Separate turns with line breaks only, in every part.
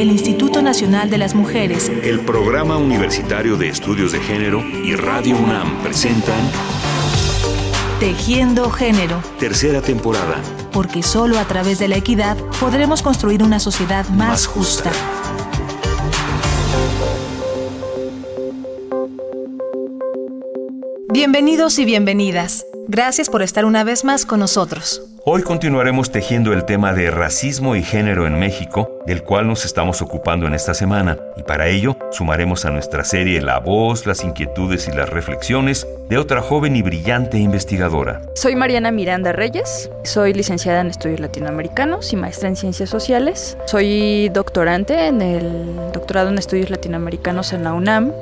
el Instituto Nacional de las Mujeres,
el Programa Universitario de Estudios de Género y Radio UNAM presentan
Tejiendo Género.
Tercera temporada.
Porque solo a través de la equidad podremos construir una sociedad más, justa. Bienvenidos y bienvenidas. Gracias por estar una vez más con nosotros.
Hoy continuaremos tejiendo el tema de racismo y género en México, del cual nos estamos ocupando en esta semana, y para ello sumaremos a nuestra serie la voz, las inquietudes y las reflexiones de otra joven y brillante investigadora.
Soy Mariana Miranda Reyes, soy licenciada en estudios latinoamericanos y maestra en ciencias sociales. Soy doctorante en el doctorado en estudios latinoamericanos en la UNAM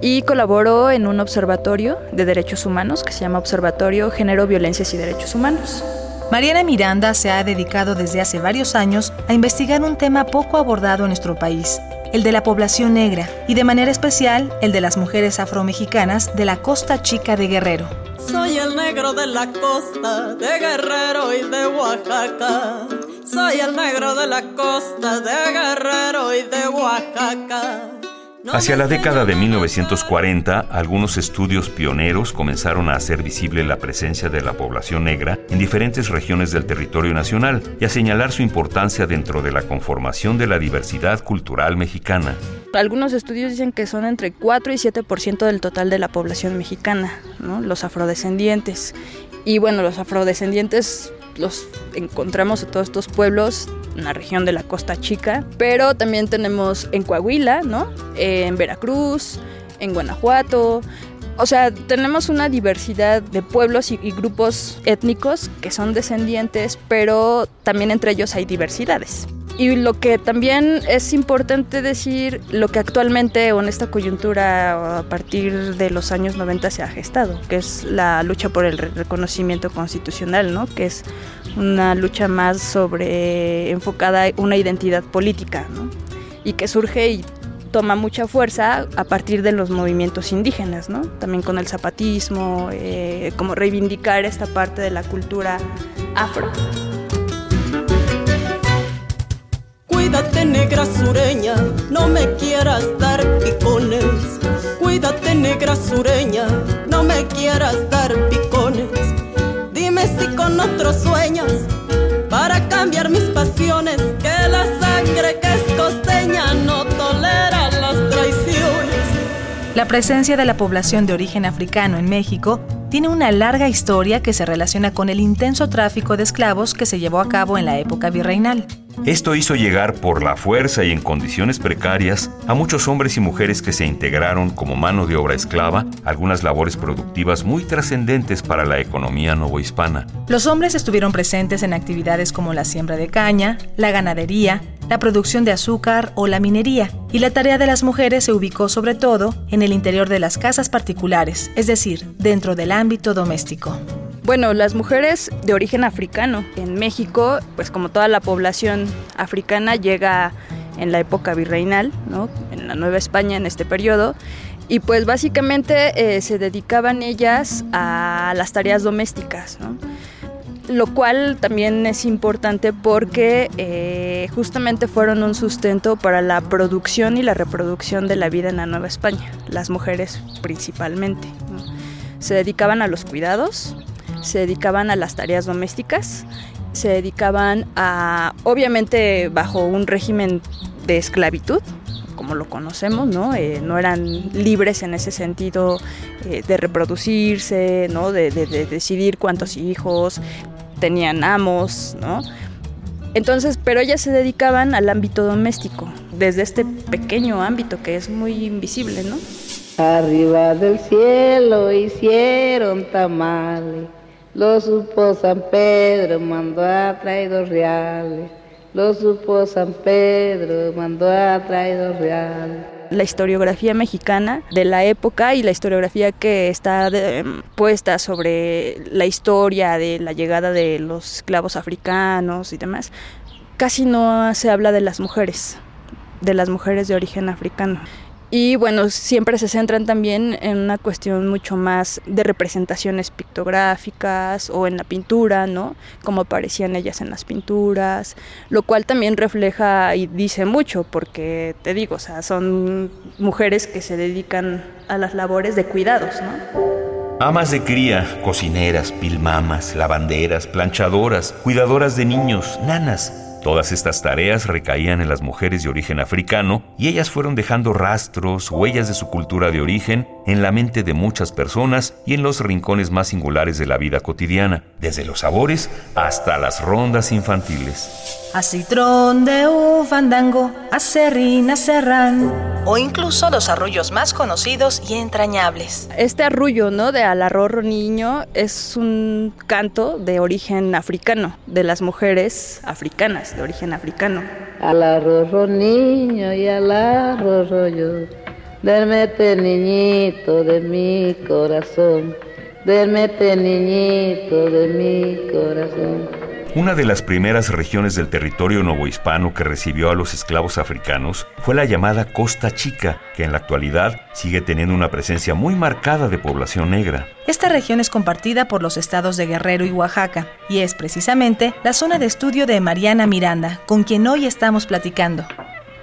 y colaboro en un observatorio de derechos humanos que se llama Observatorio Género, Violencias y Derechos Humanos.
Mariana Miranda se ha dedicado desde hace varios años a investigar un tema poco abordado en nuestro país, el de la población negra, y de manera especial el de las mujeres afromexicanas de la Costa Chica de Guerrero.
Soy el negro de la costa de Guerrero y de Oaxaca. Soy el negro de la costa de Guerrero y de Oaxaca.
Hacia la década de 1940, algunos estudios pioneros comenzaron a hacer visible la presencia de la población negra en diferentes regiones del territorio nacional y a señalar su importancia dentro de la conformación de la diversidad cultural mexicana.
Algunos estudios dicen que son entre 4 y 7% del total de la población mexicana, los afrodescendientes. Y bueno, los afrodescendientes los encontramos en todos estos pueblos, en la región de la Costa Chica, pero también tenemos en Coahuila, ¿no? En Veracruz, en Guanajuato. O sea, tenemos una diversidad de pueblos y, grupos étnicos que son descendientes, pero también entre ellos hay diversidades. Y lo que también es importante decir, lo que actualmente o en esta coyuntura a partir de los años 90 se ha gestado, que es la lucha por el reconocimiento constitucional, ¿no? que es una lucha más sobre enfocada una identidad política, y que surge y toma mucha fuerza a partir de los movimientos indígenas, ¿no? también con el zapatismo, eh, como reivindicar esta parte de la cultura afro.
Cuídate negra sureña, no me quieras dar picones. Cuídate negra sureña, no me quieras dar La
presencia de la población de origen africano en México tiene una larga historia que se relaciona con el intenso tráfico de esclavos que se llevó a cabo en la época virreinal.
Esto hizo llegar por la fuerza y en condiciones precarias a muchos hombres y mujeres que se integraron como mano de obra esclava algunas labores productivas muy trascendentes para la economía novohispana.
Los hombres estuvieron presentes en actividades como la siembra de caña, la ganadería, la producción de azúcar o la minería, y la tarea de las mujeres se ubicó sobre todo en el interior de las casas particulares, es decir, dentro del ámbito doméstico.
Bueno, las mujeres de origen africano en México, pues como toda la población africana llega en la época virreinal, ¿no? en la Nueva España en este periodo, y pues básicamente eh, se dedicaban ellas a las tareas domésticas, ¿no? lo cual también es importante porque eh, justamente fueron un sustento para la producción y la reproducción de la vida en la Nueva España, las mujeres principalmente. Se dedicaban a los cuidados, se dedicaban a las tareas domésticas, se dedicaban a, obviamente bajo un régimen de esclavitud, como lo conocemos, ¿no? Eh, no eran libres en ese sentido eh, de reproducirse, ¿no? De, de, decidir cuántos hijos, tenían amos, ¿no? Entonces, pero ellas se dedicaban al ámbito doméstico, desde este pequeño ámbito que es muy invisible, ¿no?
Arriba del cielo hicieron tamales lo supo San Pedro, mandó a traer dos reales. Lo supo San Pedro, mandó a traer dos reales.
La historiografía mexicana de la época y la historiografía que está puesta sobre la historia de la llegada de los esclavos africanos y demás, casi no se habla de las mujeres, de las mujeres de origen africano. Y bueno, siempre se centran también en una cuestión mucho más de representaciones pictográficas o en la pintura, ¿no? Como aparecían ellas en las pinturas, lo cual también refleja y dice mucho, porque te digo, o sea, son mujeres que se dedican a las labores de cuidados, ¿no?
Amas de cría, cocineras, pilmamas, lavanderas, planchadoras, cuidadoras de niños, nanas, Todas estas tareas recaían en las mujeres de origen africano y ellas fueron dejando rastros, huellas de su cultura de origen en la mente de muchas personas y en los rincones más singulares de la vida cotidiana, desde los sabores hasta las rondas infantiles.
A citrón de un fandango, a serrín, a serrán, o incluso los arrullos más conocidos y entrañables.
Este arrullo, ¿no? De Alarrorro Niño es un canto de origen africano, de las mujeres africanas, de origen africano.
Alarrorro Niño y alarrorro yo, Dermete niñito de mi corazón, Dermete niñito de mi corazón.
Una de las primeras regiones del territorio novohispano que recibió a los esclavos africanos fue la llamada Costa Chica, que en la actualidad sigue teniendo una presencia muy marcada de población negra.
Esta región es compartida por los estados de Guerrero y Oaxaca, y es precisamente la zona de estudio de Mariana Miranda, con quien hoy estamos platicando.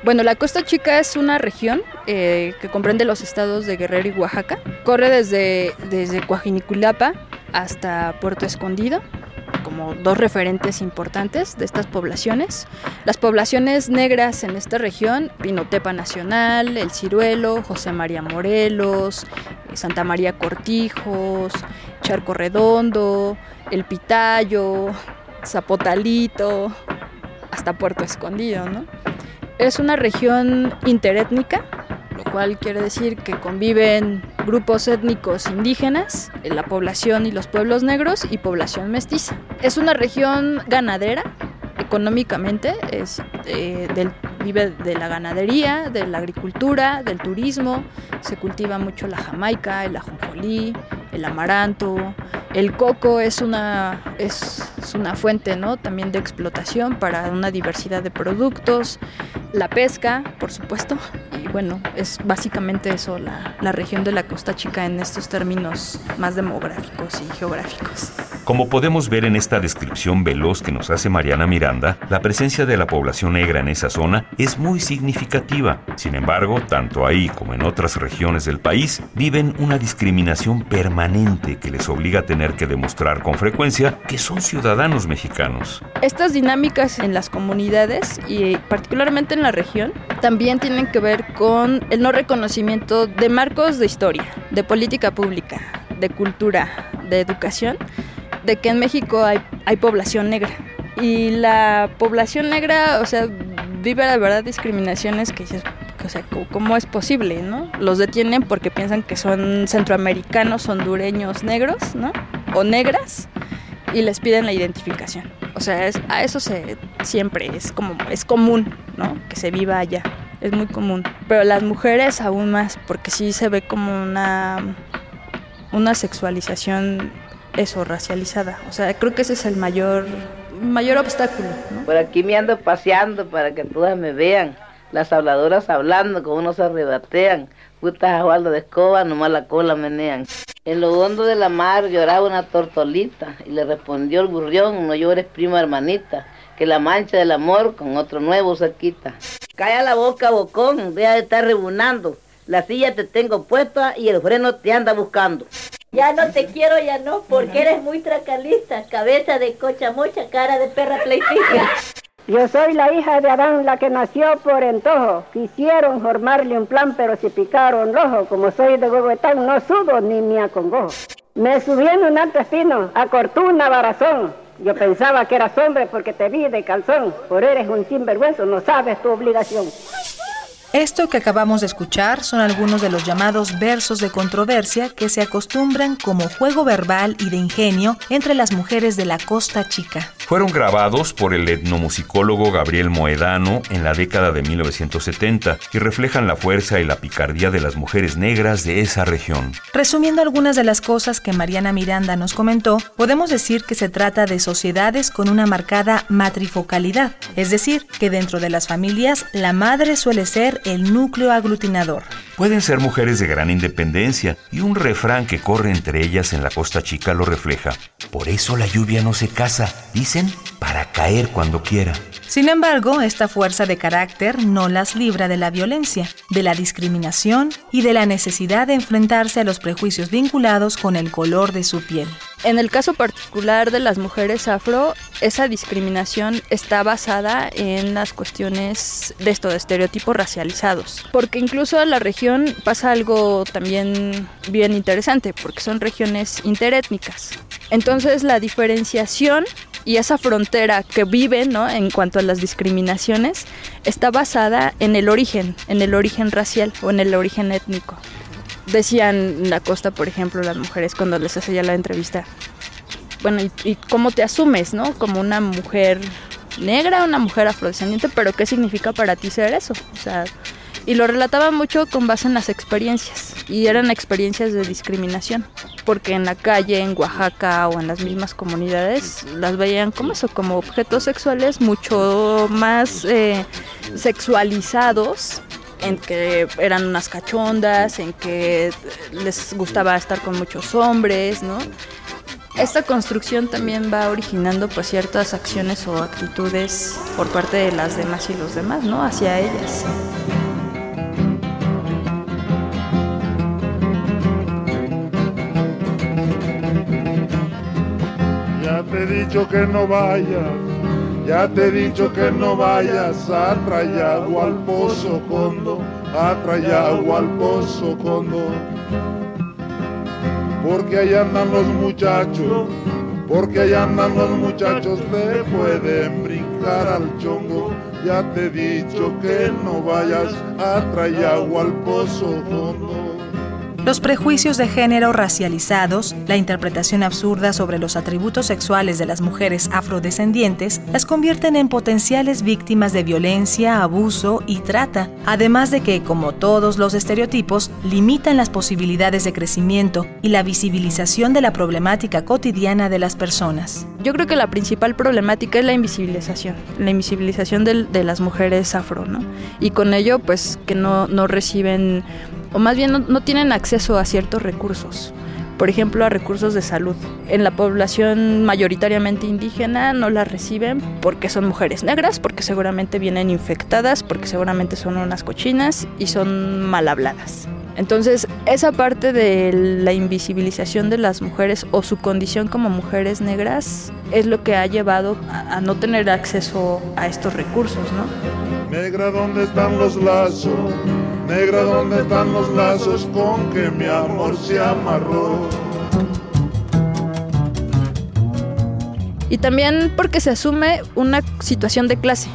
Bueno, la Costa Chica es una región eh, que comprende los estados de Guerrero y Oaxaca. Corre desde, desde hasta Puerto Escondido como dos referentes importantes de estas poblaciones. Las poblaciones negras en esta región, Pinotepa Nacional, El Ciruelo, José María Morelos, eh, Santa María Cortijos, Charco Redondo, El Pitayo, Zapotalito, hasta Puerto Escondido. ¿no? Es una región interétnica lo cual quiere decir que conviven grupos étnicos indígenas, la población y los pueblos negros y población mestiza. Es una región ganadera, económicamente es, eh, del, vive de la ganadería, de la agricultura, del turismo, se cultiva mucho la jamaica, el ajonjolí, el amaranto, el coco es una, es, una fuente ¿no? también de explotación para una diversidad de productos, la pesca, por supuesto, y bueno, es básicamente eso, la, la región de la Costa Chica en estos términos más demográficos y geográficos.
Como podemos ver en esta descripción veloz que nos hace Mariana Miranda, la presencia de la población negra en esa zona es muy significativa. Sin embargo, tanto ahí como en otras regiones del país, viven una discriminación permanente que les obliga a tener que demostrar con frecuencia que son ciudadanos mexicanos.
Estas dinámicas en las comunidades y particularmente en la región también tienen que ver con el no reconocimiento de marcos de historia, de política pública, de cultura, de educación de que en México hay, hay población negra. Y la población negra, o sea, vive la verdad discriminaciones que o sea, ¿cómo es posible, no? Los detienen porque piensan que son centroamericanos, hondureños negros, ¿no? O negras y les piden la identificación. O sea, es, a eso se siempre es como es común, ¿no? Que se viva allá. Es muy común. Pero las mujeres aún más porque sí se ve como una una sexualización eso, racializada. O sea, creo que ese es el mayor, mayor obstáculo.
Por aquí me ando paseando para que todas me vean. Las habladoras hablando, como uno se arrebatean. Putas a de escoba, nomás la cola menean. En lo hondo de la mar lloraba una tortolita y le respondió el burrión, no llores prima hermanita, que la mancha del amor con otro nuevo se quita. Calla la boca, bocón, deja de estar rebunando. La silla te tengo puesta y el freno te anda buscando.
Ya no te quiero, ya no, porque eres muy tracalista, cabeza de cocha mocha, cara de perra pleitita.
Yo soy la hija de Adán, la que nació por entojo. Quisieron formarle un plan, pero se picaron rojo. Como soy de Huehuetán, no subo ni me acongojo. Me subí en un alto espino, acortó una barazón. Yo pensaba que eras hombre porque te vi de calzón. Por eres un sinvergüenza, no sabes tu obligación.
Esto que acabamos de escuchar son algunos de los llamados versos de controversia que se acostumbran como juego verbal y de ingenio entre las mujeres de la Costa Chica.
Fueron grabados por el etnomusicólogo Gabriel Moedano en la década de 1970 y reflejan la fuerza y la picardía de las mujeres negras de esa región.
Resumiendo algunas de las cosas que Mariana Miranda nos comentó, podemos decir que se trata de sociedades con una marcada matrifocalidad, es decir, que dentro de las familias la madre suele ser el núcleo aglutinador.
Pueden ser mujeres de gran independencia y un refrán que corre entre ellas en la costa chica lo refleja. Por eso la lluvia no se casa, dicen, para caer cuando quiera.
Sin embargo, esta fuerza de carácter no las libra de la violencia, de la discriminación y de la necesidad de enfrentarse a los prejuicios vinculados con el color de su piel.
En el caso particular de las mujeres afro, esa discriminación está basada en las cuestiones de esto, de estereotipos racializados. Porque incluso en la región pasa algo también bien interesante, porque son regiones interétnicas. Entonces la diferenciación y esa frontera que viven ¿no? en cuanto a las discriminaciones está basada en el origen, en el origen racial o en el origen étnico. Decían la costa, por ejemplo, las mujeres cuando les hacía la entrevista, bueno, ¿y, cómo te asumes, no? Como una mujer negra, una mujer afrodescendiente, pero ¿qué significa para ti ser eso? O sea, y lo relataba mucho con base en las experiencias y eran experiencias de discriminación porque en la calle en Oaxaca o en las mismas comunidades las veían como eso como objetos sexuales mucho más eh, sexualizados en que eran unas cachondas en que les gustaba estar con muchos hombres no esta construcción también va originando pues ciertas acciones o actitudes por parte de las demás y los demás no hacia ellas.
Te he dicho que no vayas, ya te he dicho que no vayas a traer agua al pozo condo, a traer agua al pozo condo. Porque allá andan los muchachos, porque allá andan los muchachos, te pueden brincar al chongo. Ya te he dicho que no vayas a traer agua al pozo condo.
Los prejuicios de género racializados, la interpretación absurda sobre los atributos sexuales de las mujeres afrodescendientes, las convierten en potenciales víctimas de violencia, abuso y trata, además de que, como todos los estereotipos, limitan las posibilidades de crecimiento y la visibilización de la problemática cotidiana de las personas.
Yo creo que la principal problemática es la invisibilización, la invisibilización de, las mujeres afro, ¿no? Y con ello, pues, que no, no reciben o más bien no, tienen acceso a ciertos recursos por ejemplo, a recursos de salud. En la población mayoritariamente indígena no la reciben porque son mujeres negras, porque seguramente vienen infectadas, porque seguramente son unas cochinas y son mal habladas. Entonces, esa parte de la invisibilización de las mujeres o su condición como mujeres negras es lo que ha llevado a, no tener acceso a estos recursos, ¿no?
Negra, ¿dónde están los lazos? Negra, ¿dónde están los lazos con que mi amor se amarró?
Y también porque se asume una situación de clase.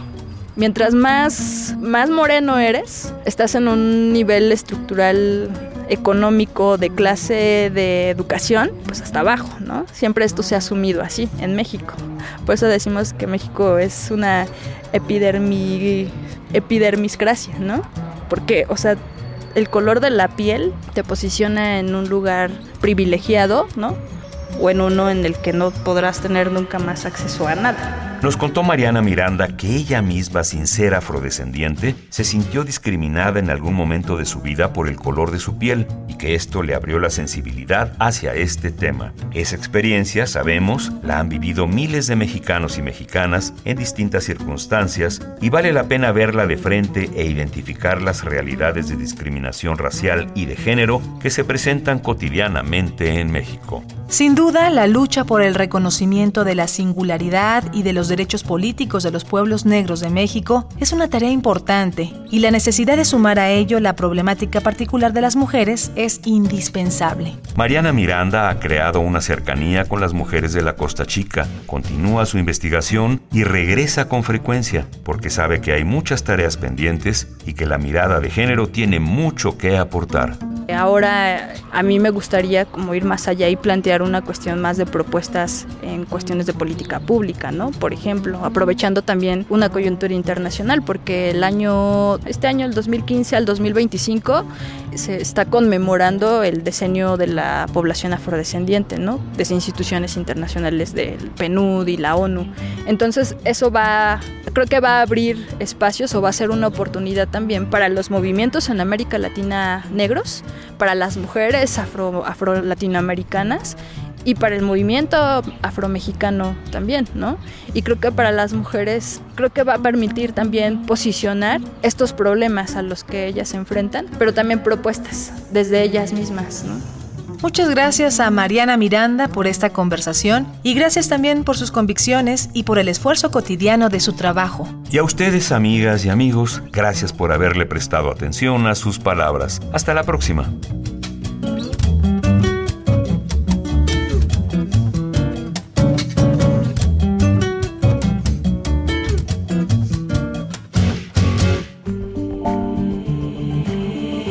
Mientras más, más moreno eres, estás en un nivel estructural económico, de clase, de educación, pues hasta abajo, ¿no? Siempre esto se ha asumido así en México. Por eso decimos que México es una epidermi, epidermiscracia, ¿no? Porque, o sea, el color de la piel te posiciona en un lugar privilegiado, ¿no? O en uno en el que no podrás tener nunca más acceso a nada.
Nos contó Mariana Miranda que ella misma, sin ser afrodescendiente, se sintió discriminada en algún momento de su vida por el color de su piel y que esto le abrió la sensibilidad hacia este tema. Esa experiencia, sabemos, la han vivido miles de mexicanos y mexicanas en distintas circunstancias y vale la pena verla de frente e identificar las realidades de discriminación racial y de género que se presentan cotidianamente en México.
Sin duda, la lucha por el reconocimiento de la singularidad y de los derechos políticos de los pueblos negros de México es una tarea importante y la necesidad de sumar a ello la problemática particular de las mujeres es indispensable.
Mariana Miranda ha creado una cercanía con las mujeres de la Costa Chica, continúa su investigación y regresa con frecuencia porque sabe que hay muchas tareas pendientes y que la mirada de género tiene mucho que aportar.
Ahora a mí me gustaría como ir más allá y plantear una cuestión más de propuestas en cuestiones de política pública, ¿no? Por ejemplo, aprovechando también una coyuntura internacional, porque el año, este año, el 2015 al 2025, se está conmemorando el decenio de la población afrodescendiente, ¿no? Desde instituciones internacionales del PNUD y la ONU. Entonces, eso va, creo que va a abrir espacios o va a ser una oportunidad también para los movimientos en América Latina negros, para las mujeres afro, afro latinoamericanas y para el movimiento afromexicano también, ¿no? Y creo que para las mujeres, creo que va a permitir también posicionar estos problemas a los que ellas se enfrentan, pero también propuestas desde ellas mismas, ¿no?
Muchas gracias a Mariana Miranda por esta conversación y gracias también por sus convicciones y por el esfuerzo cotidiano de su trabajo.
Y a ustedes, amigas y amigos, gracias por haberle prestado atención a sus palabras. Hasta la próxima.